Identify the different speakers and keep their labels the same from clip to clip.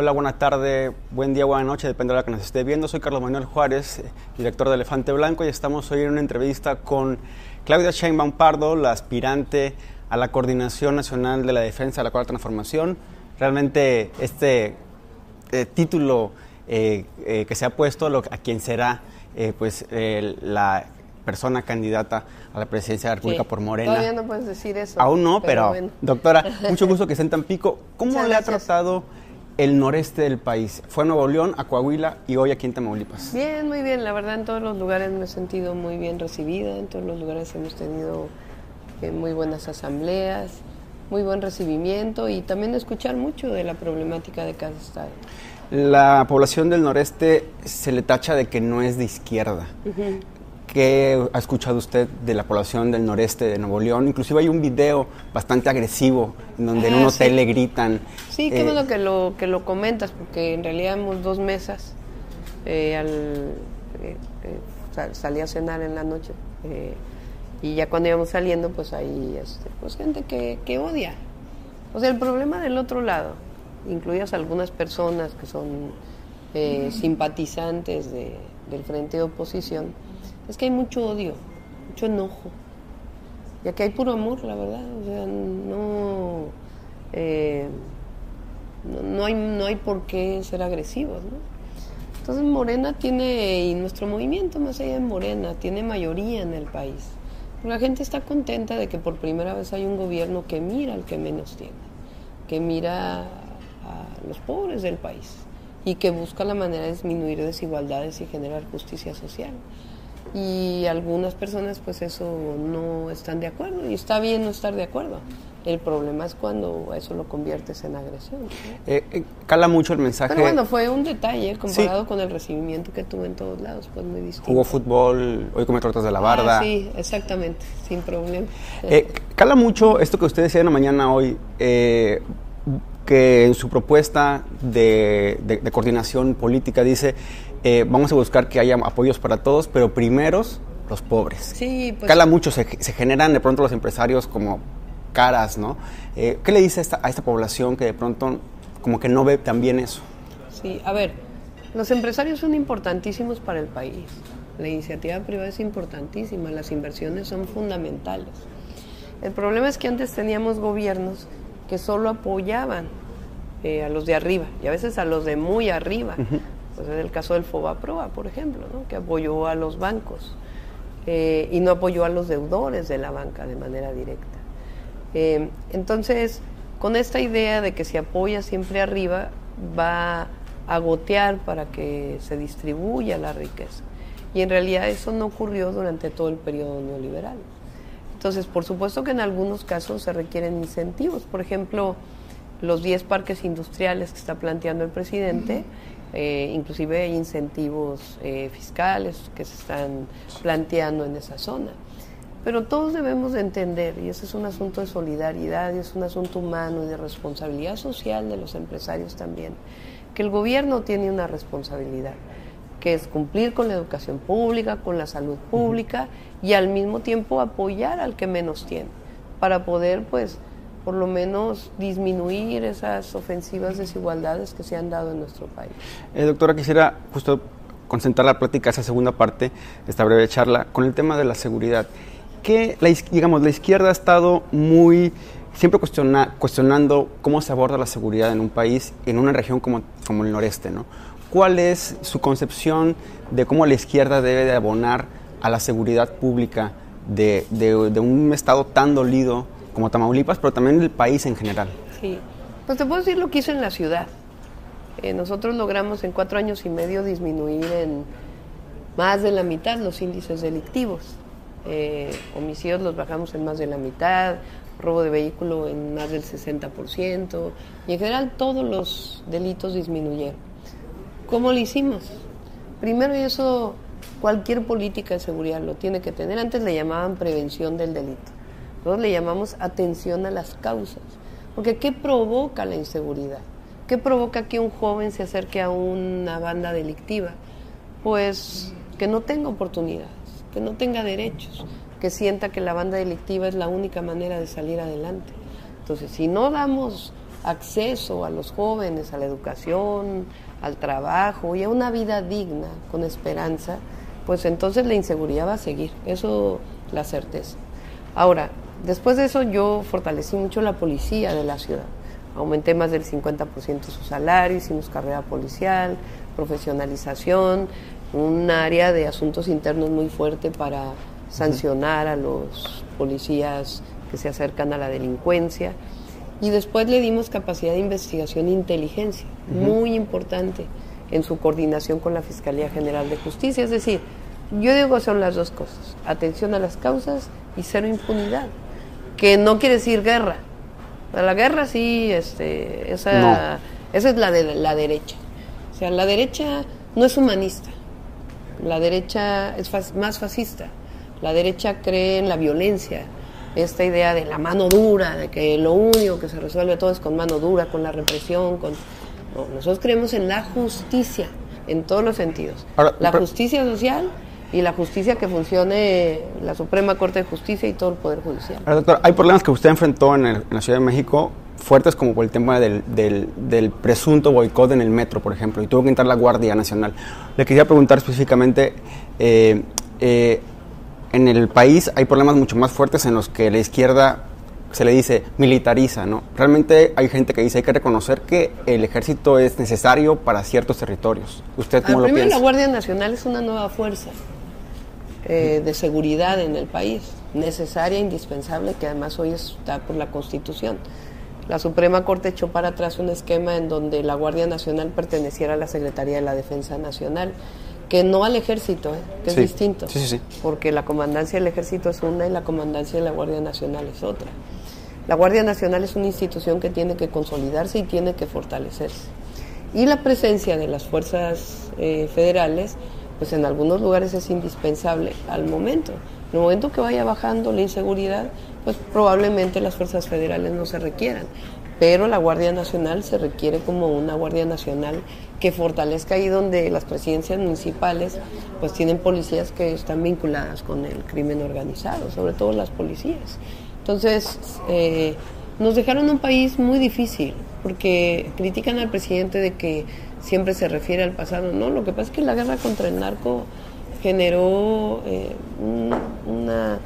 Speaker 1: Hola, buena tarde, buen día, buena noche, depende de la que nos esté viendo. Soy Carlos Manuel Juárez, eh, director de Elefante Blanco, y estamos hoy en una entrevista con Claudia Sheinbaum Pardo, la aspirante a la Coordinación Nacional de la Defensa de la Cuarta Transformación. Realmente este eh, título eh, eh, que se ha puesto lo- a quien será pues la persona candidata a la presidencia de la República
Speaker 2: Sí.
Speaker 1: por Morena.
Speaker 2: Todavía no puedes decir eso.
Speaker 1: Aún no, pero,
Speaker 2: bueno.
Speaker 1: doctora, mucho gusto que esté en Tampico. ¿Cómo
Speaker 2: Muchas
Speaker 1: le ha
Speaker 2: gracias.
Speaker 1: tratado el noreste del país? Fue a Nuevo León, a Coahuila y hoy aquí en Tamaulipas.
Speaker 2: Bien, muy bien. La verdad, en todos los lugares me he sentido muy bien recibida. En todos los lugares hemos tenido eh, muy buenas asambleas, muy buen recibimiento y también escuchar mucho de la problemática de cada estado.
Speaker 1: La población del noreste se le tacha de que no es de izquierda. ¿Qué ha escuchado usted de la población del noreste de Nuevo León? Inclusive hay un video bastante agresivo en donde en
Speaker 2: Ah,
Speaker 1: un
Speaker 2: sí.
Speaker 1: hotel le gritan.
Speaker 2: Sí, qué
Speaker 1: eh,
Speaker 2: bueno que lo, que lo comentas, porque en realidad hemos dos mesas. Eh, al, eh, eh, sal- salí a cenar en la noche eh, y ya cuando íbamos saliendo, pues hay este, pues gente que, que odia. O sea, el problema del otro lado, incluidas algunas personas que son eh, simpatizantes de- del frente de oposición, es que hay mucho odio, mucho enojo. Y aquí hay puro amor, la verdad. O sea, no, eh, no, no hay, no hay por qué ser agresivos, ¿no? Entonces Morena tiene, y nuestro movimiento más allá de Morena, tiene mayoría en el país. La gente está contenta de que por primera vez hay un gobierno que mira al que menos tiene, que mira a los pobres del país y que busca la manera de disminuir desigualdades y generar justicia social y algunas personas pues eso no están de acuerdo y está bien no estar de acuerdo. El problema es cuando eso lo conviertes en agresión. ¿no?
Speaker 1: eh, eh, cala mucho el mensaje.
Speaker 2: Pero bueno, fue un detalle comparado con el recibimiento que tuve en todos lados, pues muy distinto.
Speaker 1: Jugó fútbol, hoy come tortas de la barda.
Speaker 2: Ah, sí, exactamente, sin problema.
Speaker 1: Eh, cala mucho esto que usted decía en la mañana hoy, eh, que en su propuesta de, de- de coordinación política dice, eh, vamos a buscar que haya apoyos para todos, pero primeros los pobres.
Speaker 2: Sí, pues
Speaker 1: Cala mucho, se, se generan de pronto los empresarios como caras, ¿no? Eh, ¿Qué le dice a esta, a esta población que de pronto como que no ve tan bien eso?
Speaker 2: Sí, a ver, los empresarios son importantísimos para el país. La iniciativa privada es importantísima, las inversiones son fundamentales. El problema es que antes teníamos gobiernos que solo apoyaban eh, a los de arriba y a veces a los de muy arriba. Pues es el caso del FOBAPROA, por ejemplo, ¿no? que apoyó a los bancos eh, y no apoyó a los deudores de la banca de manera directa. Eh, entonces, con esta idea de que se apoya siempre arriba, va a gotear para que se distribuya la riqueza. Y en realidad eso no ocurrió durante todo el periodo neoliberal. Entonces, por supuesto que en algunos casos se requieren incentivos. Por ejemplo, los 10 parques industriales que está planteando el presidente, eh, inclusive hay incentivos eh, fiscales que se están planteando en esa zona. Pero todos debemos de entender, y ese es un asunto de solidaridad, y es un asunto humano y de responsabilidad social de los empresarios también, que el gobierno tiene una responsabilidad, que es cumplir con la educación pública, con la salud pública y al mismo tiempo apoyar al que menos tiene, para poder pues por lo menos disminuir esas ofensivas desigualdades que se han dado en nuestro país.
Speaker 1: Eh, doctora, quisiera justo concentrar la plática, esa segunda parte, esta breve charla, con el tema de la seguridad. Que, la, digamos, la izquierda ha estado muy siempre cuestiona, cuestionando cómo se aborda la seguridad en un país, en una región como, como el noreste, ¿no? ¿Cuál es su concepción de cómo la izquierda debe de abonar a la seguridad pública de, de, un estado tan dolido como Tamaulipas, pero también del país en general?
Speaker 2: Sí, pues te puedo decir lo que hizo en la ciudad. Eh, nosotros logramos en cuatro años y medio disminuir en más de la mitad los índices delictivos. Eh, homicidios los bajamos en más de la mitad, robo de vehículo en más del 60% y en general todos los delitos disminuyeron. ¿Cómo lo hicimos? Primero y eso cualquier política de seguridad lo tiene que tener. Antes le llamaban prevención del delito. Nosotros le llamamos atención a las causas. Porque ¿qué provoca la inseguridad? ¿Qué provoca que un joven se acerque a una banda delictiva? Pues que no tenga oportunidades, que no tenga derechos, que sienta que la banda delictiva es la única manera de salir adelante. Entonces, si no damos acceso a los jóvenes, a la educación, al trabajo y a una vida digna, con esperanza, pues entonces la inseguridad va a seguir, eso la certeza. Ahora, después de eso yo fortalecí mucho la policía de la ciudad, aumenté más del 50% su salario, hicimos carrera policial, profesionalización, un área de asuntos internos muy fuerte para sancionar a los policías que se acercan a la delincuencia. Y después le dimos capacidad de investigación e inteligencia, muy importante en su coordinación con la Fiscalía General de Justicia. Es decir, yo digo son las dos cosas, atención a las causas y cero impunidad, que no quiere decir guerra. La guerra sí, este, esa, esa es la de la derecha. O sea, la derecha no es humanista, la derecha es más fascista. La derecha cree en la violencia, esta idea de la mano dura, de que lo único que se resuelve todo es con mano dura, con la represión. Con... nosotros creemos en la justicia, en todos los sentidos. la justicia social y la justicia que funcione la Suprema Corte de Justicia y todo el Poder Judicial.
Speaker 1: doctor, hay problemas que usted enfrentó en, la Ciudad de México fuertes como por el tema del, del, presunto boicot en el metro, por ejemplo, y tuvo que entrar la Guardia Nacional. Le quería preguntar específicamente, eh, eh, en el país hay problemas mucho más fuertes en los que la izquierda se le dice militariza, ¿no? Realmente hay gente que dice hay que reconocer que el ejército es necesario para ciertos territorios. ¿Usted cómo lo piensa?
Speaker 2: La Guardia Nacional es una nueva fuerza eh, de seguridad en el país, necesaria, indispensable, que además hoy está por la Constitución. La Suprema Corte echó para atrás un esquema en donde la Guardia Nacional perteneciera a la Secretaría de la Defensa Nacional que no al ejército, ¿eh? que es distinto, porque la comandancia del ejército es una y la comandancia de la Guardia Nacional es otra. La Guardia Nacional es una institución que tiene que consolidarse y tiene que fortalecerse. Y la presencia de las fuerzas eh, federales, pues en algunos lugares es indispensable al momento. En el momento que vaya bajando la inseguridad, pues probablemente las fuerzas federales no se requieran pero la Guardia Nacional se requiere como una Guardia Nacional que fortalezca ahí donde las presidencias municipales pues tienen policías que están vinculadas con el crimen organizado, sobre todo las policías. Entonces, eh, nos dejaron un país muy difícil, porque critican al presidente de que siempre se refiere al pasado. No, lo que pasa es que la guerra contra el narco generó eh, una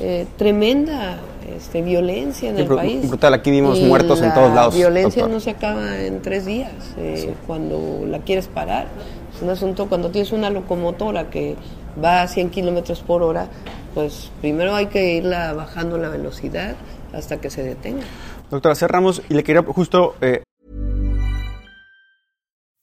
Speaker 2: eh, tremenda este, violencia en el país.
Speaker 1: Brutal, aquí vimos muertos en todos lados.
Speaker 2: La violencia no se acaba en tres días eh, cuando la quieres parar. Es un asunto cuando tienes una locomotora que va a 100 kilómetros por hora, pues primero hay que irla bajando la velocidad hasta que se detenga.
Speaker 1: Doctora cerramos y le quería justo. Eh...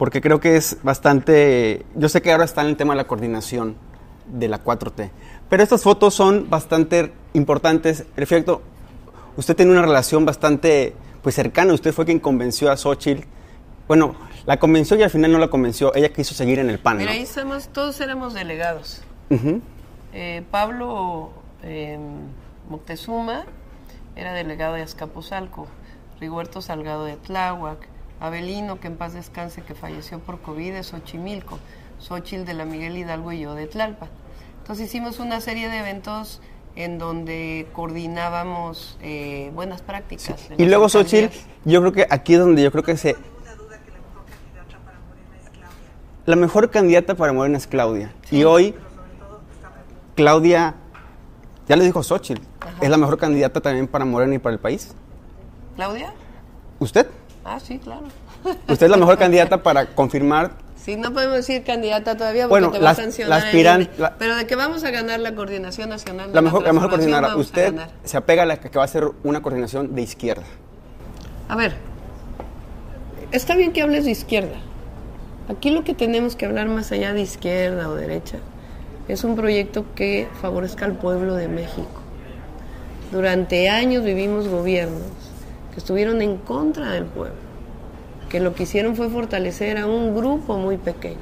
Speaker 1: porque creo que es bastante... Yo sé que ahora está en el tema de la coordinación de la 4T, pero estas fotos son bastante importantes. En efecto, usted tiene una relación bastante pues cercana. Usted fue quien convenció a Xochitl. Bueno, la convenció y al final no la convenció. Ella quiso seguir en el PAN. ¿no?
Speaker 2: Mira, ahí estamos, todos éramos delegados. Eh, Pablo eh, Moctezuma era delegado de Azcapotzalco, Rigoberto Salgado de Tláhuac, Abelino, que en paz descanse, que falleció por COVID, de Xochimilco, Xochitl de la Miguel Hidalgo y yo de Tlalpan. Entonces hicimos una serie de eventos en donde coordinábamos eh, buenas prácticas.
Speaker 1: Y luego
Speaker 2: alcaldías.
Speaker 1: yo creo que aquí es donde yo creo que se... La mejor candidata para Morena es Claudia. Y hoy, Claudia, ya le dijo Xochitl, es la mejor candidata también para Morena y para el país.
Speaker 2: ¿Claudia?
Speaker 1: ¿Usted?
Speaker 2: Ah, sí, claro.
Speaker 1: Usted es la mejor candidata para confirmar.
Speaker 2: Sí, no podemos decir candidata todavía porque
Speaker 1: Bueno,
Speaker 2: te va a sancionar.
Speaker 1: la
Speaker 2: el
Speaker 1: aspiran-
Speaker 2: INE.
Speaker 1: la-
Speaker 2: Pero de que vamos a ganar la coordinación nacional. de
Speaker 1: La mejor, la mejor coordinadora. Usted se apega a la que va a ser una coordinación de izquierda.
Speaker 2: A ver, está bien que hables de izquierda. Aquí lo que tenemos que hablar más allá de izquierda o derecha es un proyecto que favorezca al pueblo de México. Durante años vivimos gobiernos que estuvieron en contra del pueblo, que lo que hicieron fue fortalecer a un grupo muy pequeño.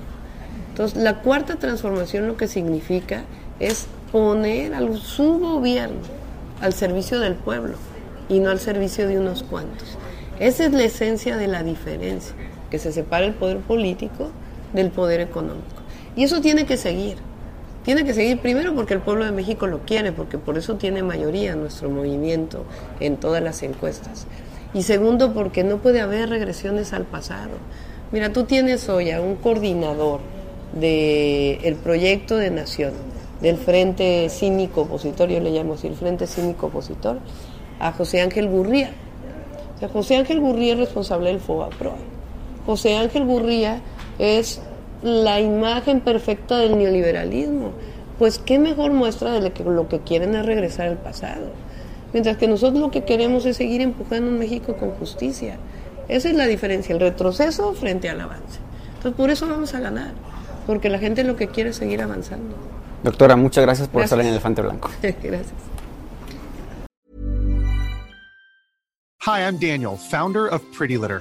Speaker 2: Entonces, la cuarta transformación lo que significa es poner a su gobierno al servicio del pueblo y no al servicio de unos cuantos. Esa es la esencia de la diferencia, que se separa el poder político del poder económico. Y eso tiene que seguir. Tiene que seguir primero porque el pueblo de México lo quiere, porque por eso tiene mayoría nuestro movimiento en todas las encuestas. Y segundo, porque no puede haber regresiones al pasado. Mira, tú tienes hoy a un coordinador del proyecto de nación, del Frente Cínico Opositor, yo le llamo así, el Frente Cínico Opositor, a José Ángel Gurría. O sea, José Ángel Gurría es responsable del FOBAPROA. José Ángel Gurría es la imagen perfecta del neoliberalismo. Pues qué mejor muestra de lo que, lo que quieren es regresar al pasado. Mientras que nosotros lo que queremos es seguir empujando un México con justicia. Esa es la diferencia, el retroceso frente al avance. Entonces por eso vamos a ganar, porque la gente lo que quiere es seguir avanzando.
Speaker 1: Doctora, muchas gracias por
Speaker 2: Gracias.
Speaker 1: estar en Elefante Blanco.
Speaker 2: Gracias.
Speaker 3: Hi, I'm Daniel, founder of Pretty Litter.